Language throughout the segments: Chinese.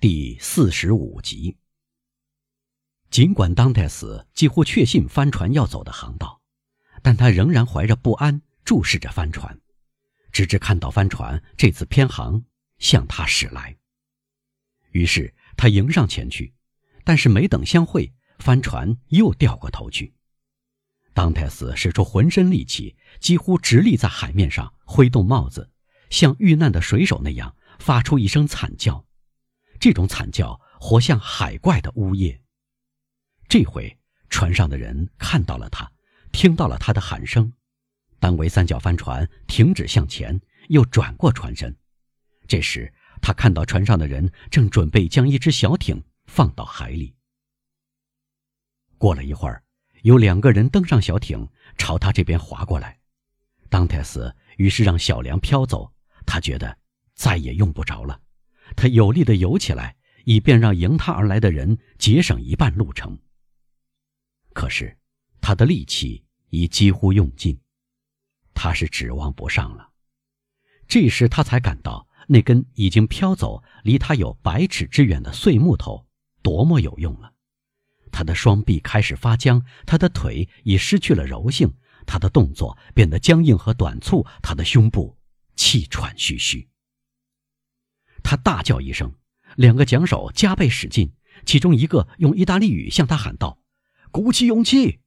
第四十五集。尽管当泰斯几乎确信帆船要走的航道，但他仍然怀着不安注视着帆船，直至看到帆船这次偏航向他驶来。于是他迎上前去，但是没等相会，帆船又掉过头去。当泰斯使出浑身力气，几乎直立在海面上，挥动帽子，像遇难的水手那样发出一声惨叫。这种惨叫活像海怪的呜咽。这回船上的人看到了他，听到了他的喊声。当桅三角帆船停止向前，又转过船身。这时，他看到船上的人正准备将一只小艇放到海里。过了一会儿，有两个人登上小艇，朝他这边划过来。当泰斯于是让小梁飘走，他觉得再也用不着了。他有力地游起来，以便让迎他而来的人节省一半路程。可是，他的力气已几乎用尽，他是指望不上了。这时，他才感到那根已经飘走、离他有百尺之远的碎木头多么有用了。他的双臂开始发僵，他的腿已失去了柔性，他的动作变得僵硬和短促，他的胸部气喘吁吁。他大叫一声，两个桨手加倍使劲，其中一个用意大利语向他喊道：“鼓起勇气！”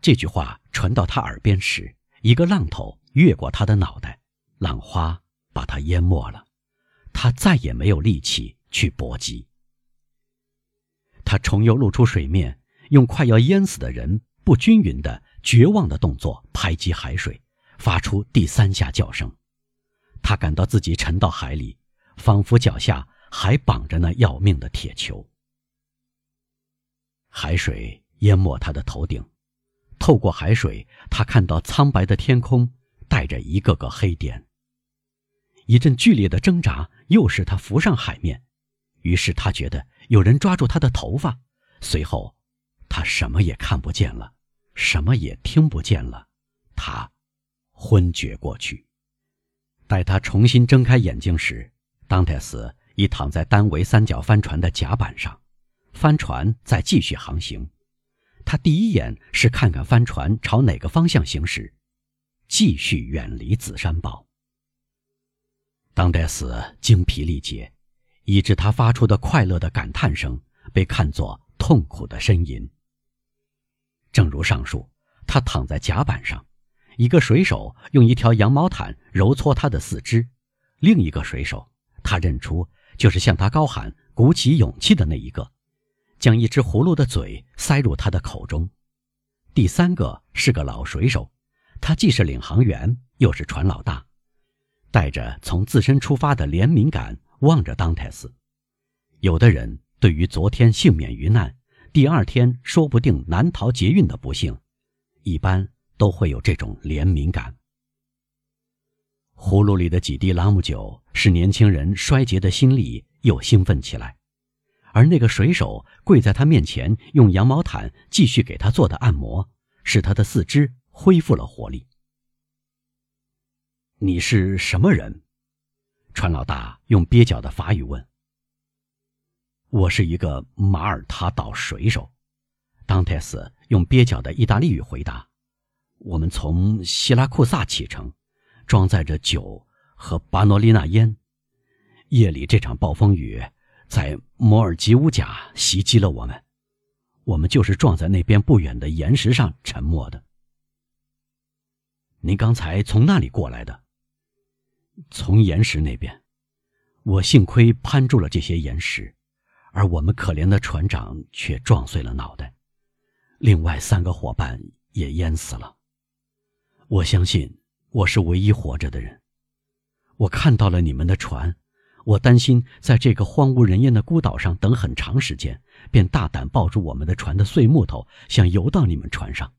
这句话传到他耳边时，一个浪头越过他的脑袋，浪花把他淹没了，他再也没有力气去搏击。他重又露出水面，用快要淹死的人不均匀的绝望的动作拍击海水，发出第三下叫声。他感到自己沉到海里。仿佛脚下还绑着那要命的铁球。海水淹没他的头顶，透过海水，他看到苍白的天空带着一个个黑点。一阵剧烈的挣扎，又使他浮上海面。于是他觉得有人抓住他的头发，随后，他什么也看不见了，什么也听不见了，他昏厥过去。待他重新睁开眼睛时，当泰斯已躺在单桅三角帆船的甲板上，帆船在继续航行。他第一眼是看看帆船朝哪个方向行驶，继续远离紫山堡。当泰斯精疲力竭，以致他发出的快乐的感叹声被看作痛苦的呻吟。正如上述，他躺在甲板上，一个水手用一条羊毛毯揉搓他的四肢，另一个水手。他认出，就是向他高喊“鼓起勇气”的那一个，将一只葫芦的嘴塞入他的口中。第三个是个老水手，他既是领航员，又是船老大，带着从自身出发的怜悯感望着当泰斯。有的人对于昨天幸免于难，第二天说不定难逃劫运的不幸，一般都会有这种怜悯感。葫芦里的几滴朗姆酒使年轻人衰竭的心力又兴奋起来，而那个水手跪在他面前，用羊毛毯继续给他做的按摩，使他的四肢恢复了活力。你是什么人？船老大用蹩脚的法语问。我是一个马耳他岛水手，当泰斯用蹩脚的意大利语回答。我们从希拉库萨启程。装载着酒和巴诺利纳烟。夜里，这场暴风雨在摩尔吉乌贾袭击了我们，我们就是撞在那边不远的岩石上沉没的。您刚才从那里过来的？从岩石那边。我幸亏攀住了这些岩石，而我们可怜的船长却撞碎了脑袋，另外三个伙伴也淹死了。我相信。我是唯一活着的人，我看到了你们的船，我担心在这个荒无人烟的孤岛上等很长时间，便大胆抱住我们的船的碎木头，想游到你们船上。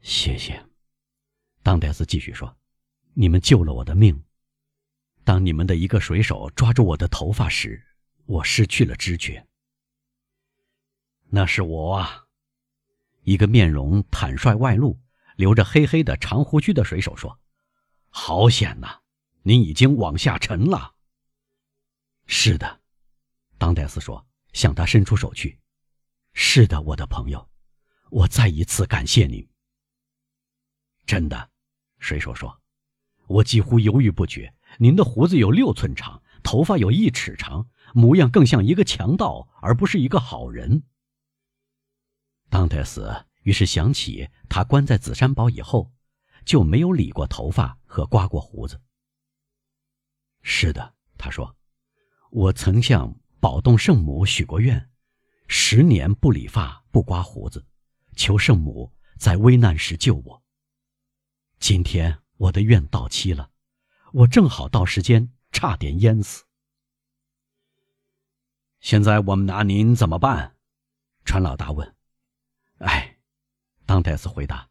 谢谢，当戴斯继续说：“你们救了我的命。当你们的一个水手抓住我的头发时，我失去了知觉。那是我啊，一个面容坦率外露。”留着黑黑的长胡须的水手说：“好险呐，您已经往下沉了。”是的，当戴斯说，向他伸出手去。是的，我的朋友，我再一次感谢您。真的，水手说，我几乎犹豫不决。您的胡子有六寸长，头发有一尺长，模样更像一个强盗，而不是一个好人。当戴斯于是想起，他关在紫山堡以后，就没有理过头发和刮过胡子。是的，他说，我曾向宝洞圣母许过愿。十年不理发不刮胡子，求圣母在危难时救我。今天我的愿到期了，我正好到时间，差点淹死。现在我们拿您怎么办？船老大问。哎，戴斯回答：“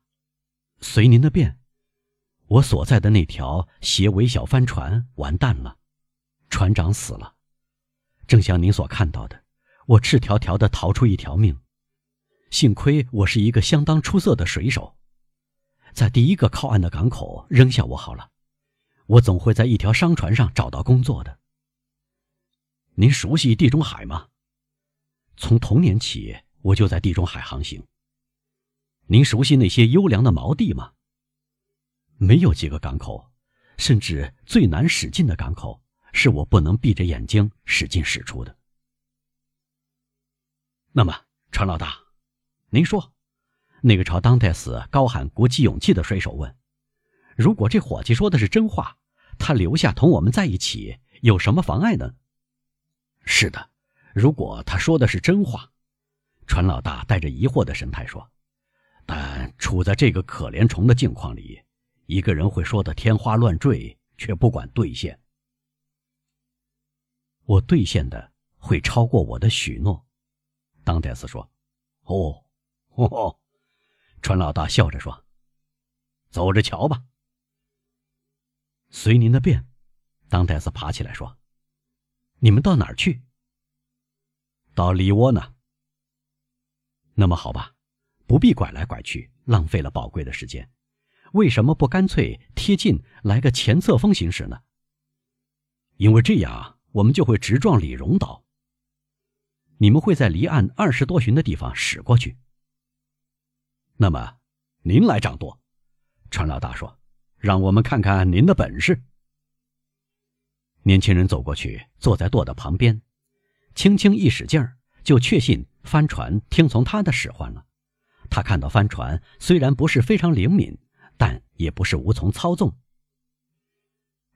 随您的便。我所在的那条斜尾小帆船完蛋了，船长死了，正像您所看到的。”我赤条条的逃出一条命，幸亏我是一个相当出色的水手，在第一个靠岸的港口扔下我好了，我总会在一条商船上找到工作的。您熟悉地中海吗？从童年起我就在地中海航行。您熟悉那些优良的锚地吗？没有几个港口，甚至最难驶进的港口，是我不能闭着眼睛使劲使出的。那么，船老大，您说，那个朝当代死高喊鼓起勇气的水手问：“如果这伙计说的是真话，他留下同我们在一起有什么妨碍呢？”是的，如果他说的是真话，船老大带着疑惑的神态说：“但处在这个可怜虫的境况里，一个人会说的天花乱坠，却不管兑现。我兑现的会超过我的许诺。”当戴斯说：“哦，哦。”船老大笑着说：“走着瞧吧。”随您的便。当戴斯爬起来说：“你们到哪儿去？”到里窝呢。那么好吧，不必拐来拐去，浪费了宝贵的时间。为什么不干脆贴近来个前侧风行驶呢？因为这样我们就会直撞李荣岛。你们会在离岸二十多寻的地方驶过去。那么，您来掌舵。船老大说：“让我们看看您的本事。”年轻人走过去，坐在舵的旁边，轻轻一使劲儿，就确信帆船听从他的使唤了。他看到帆船虽然不是非常灵敏，但也不是无从操纵。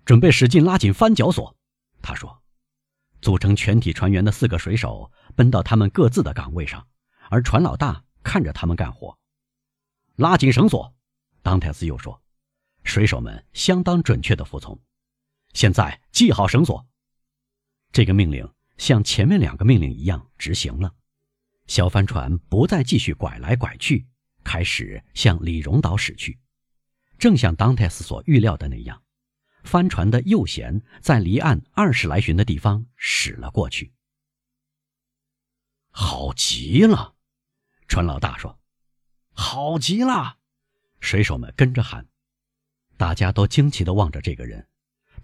准备使劲拉紧帆脚索，他说。组成全体船员的四个水手奔到他们各自的岗位上，而船老大看着他们干活，拉紧绳索。当泰斯又说：“水手们相当准确的服从。现在系好绳索。”这个命令像前面两个命令一样执行了。小帆船不再继续拐来拐去，开始向李荣岛驶去，正像当泰斯所预料的那样。帆船的右舷在离岸二十来寻的地方驶了过去。好极了，船老大说：“好极了！”水手们跟着喊。大家都惊奇地望着这个人，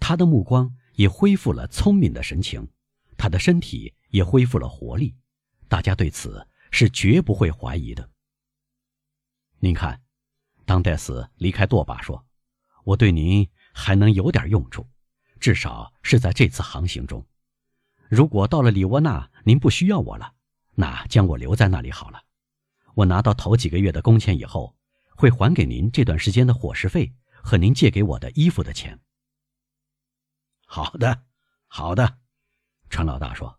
他的目光也恢复了聪明的神情，他的身体也恢复了活力。大家对此是绝不会怀疑的。您看，当戴斯离开舵把说：“我对您。”还能有点用处，至少是在这次航行中。如果到了里沃纳，您不需要我了，那将我留在那里好了。我拿到头几个月的工钱以后，会还给您这段时间的伙食费和您借给我的衣服的钱。好的，好的，船老大说：“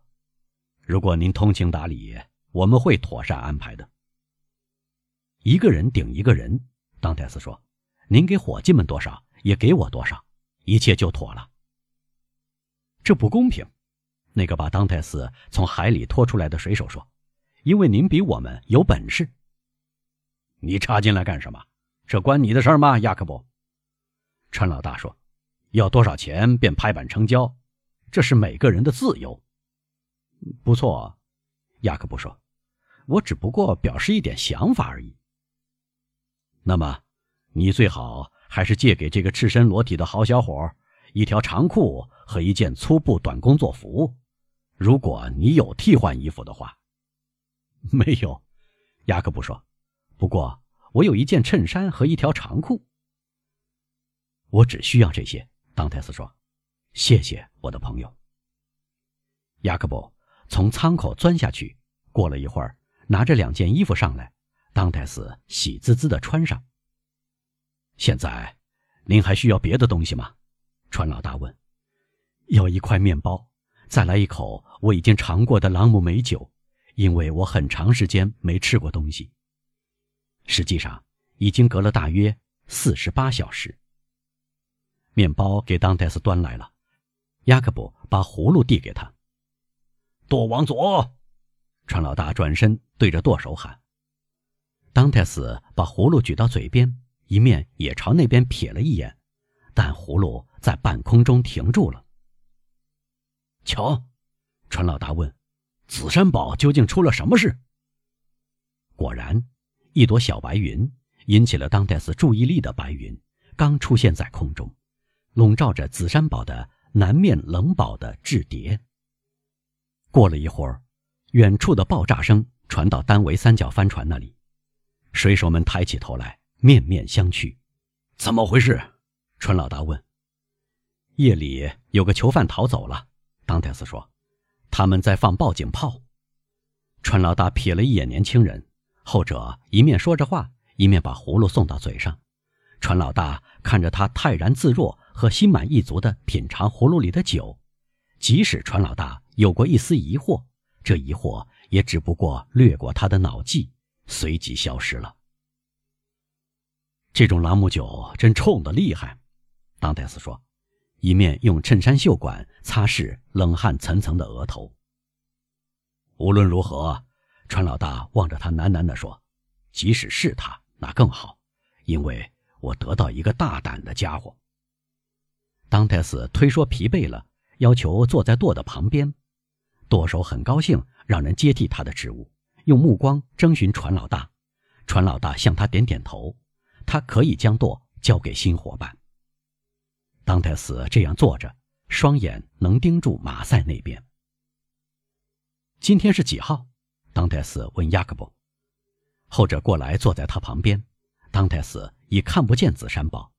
如果您通情达理，我们会妥善安排的。”一个人顶一个人，当泰斯说：“您给伙计们多少？”也给我多少，一切就妥了。这不公平，那个把当泰斯从海里拖出来的水手说：“因为您比我们有本事。”你插进来干什么？这关你的事吗，亚克布？陈老大说：“要多少钱便拍板成交，这是每个人的自由。”不错，雅各布说：“我只不过表示一点想法而已。”那么，你最好。还是借给这个赤身裸体的好小伙一条长裤和一件粗布短工作服。如果你有替换衣服的话，没有。雅各布说：“不过我有一件衬衫和一条长裤。我只需要这些。”当泰斯说：“谢谢我的朋友。”雅各布从舱口钻下去，过了一会儿，拿着两件衣服上来，当泰斯喜滋滋的穿上。现在，您还需要别的东西吗？船老大问。要一块面包，再来一口我已经尝过的朗姆美酒，因为我很长时间没吃过东西。实际上，已经隔了大约四十八小时。面包给当泰斯端来了，雅各布把葫芦递给他。舵往左，船老大转身对着舵手喊。当泰斯把葫芦举到嘴边，一面也朝那边瞥了一眼，但葫芦在半空中停住了。瞧，船老大问：“紫山堡究竟出了什么事？”果然，一朵小白云引起了当泰斯注意力的白云刚出现在空中，笼罩着紫山堡的南面冷堡的雉蝶。过了一会儿，远处的爆炸声传到单桅三角帆船那里，水手们抬起头来，面面相觑。怎么回事？船老大问。夜里有个囚犯逃走了。当泰斯说：“他们在放报警炮。”船老大瞥了一眼年轻人，后者一面说着话，一面把葫芦送到嘴上。船老大看着他泰然自若和心满意足地品尝葫芦里的酒，即使船老大有过一丝疑惑，这疑惑也只不过掠过他的脑际，随即消失了。这种朗姆酒真冲得厉害，当泰斯说。一面用衬衫袖管擦拭冷汗层层的额头。无论如何，川老大望着他喃喃地说：“即使是他，那更好，因为我得到一个大胆的家伙。”当泰斯推说疲惫了，要求坐在舵的旁边，舵手很高兴让人接替他的职务，用目光征询船老大。船老大向他点点头，他可以将舵交给新伙伴。当泰斯这样坐着，双眼能盯住马赛那边。今天是几号？当泰斯问雅各布。后者过来坐在他旁边。当泰斯已看不见紫山堡。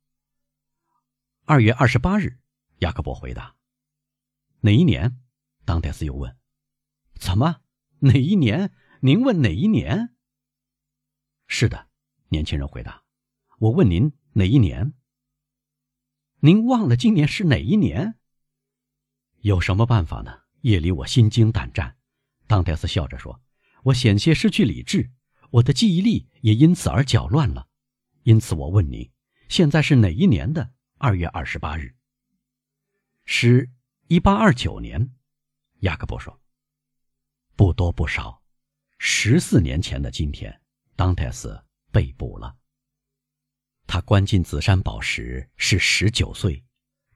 二月二十八日，雅各布回答。哪一年？当泰斯又问。怎么？哪一年？您问哪一年？是的，年轻人回答。我问您哪一年？您忘了今年是哪一年？有什么办法呢？夜里我心惊胆战。当泰斯笑着说：“我险些失去理智，我的记忆力也因此而搅乱了。因此，我问您，现在是哪一年的二月二十八日？是一八二九年。”雅各布说：“不多不少，十四年前的今天，当泰斯被捕了。”他关进紫山堡时是十九岁，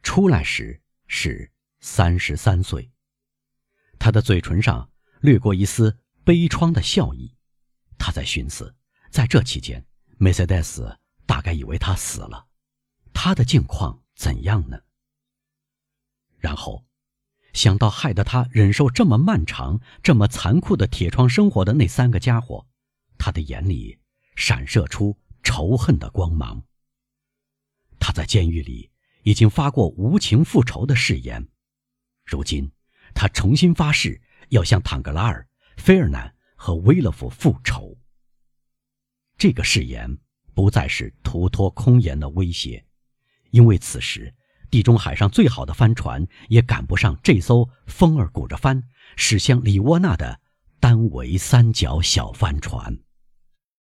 出来时是三十三岁。他的嘴唇上掠过一丝悲怆的笑意。他在寻思，在这期间，梅赛德斯大概以为他死了，他的境况怎样呢？然后，想到害得他忍受这么漫长、这么残酷的铁窗生活的那三个家伙，他的眼里闪射出。仇恨的光芒。他在监狱里已经发过无情复仇的誓言，如今他重新发誓要向坦格拉尔、菲尔南和威勒夫复仇。这个誓言不再是徒托空言的威胁，因为此时地中海上最好的帆船也赶不上这艘风儿鼓着帆驶向里沃纳的单桅三角小帆船。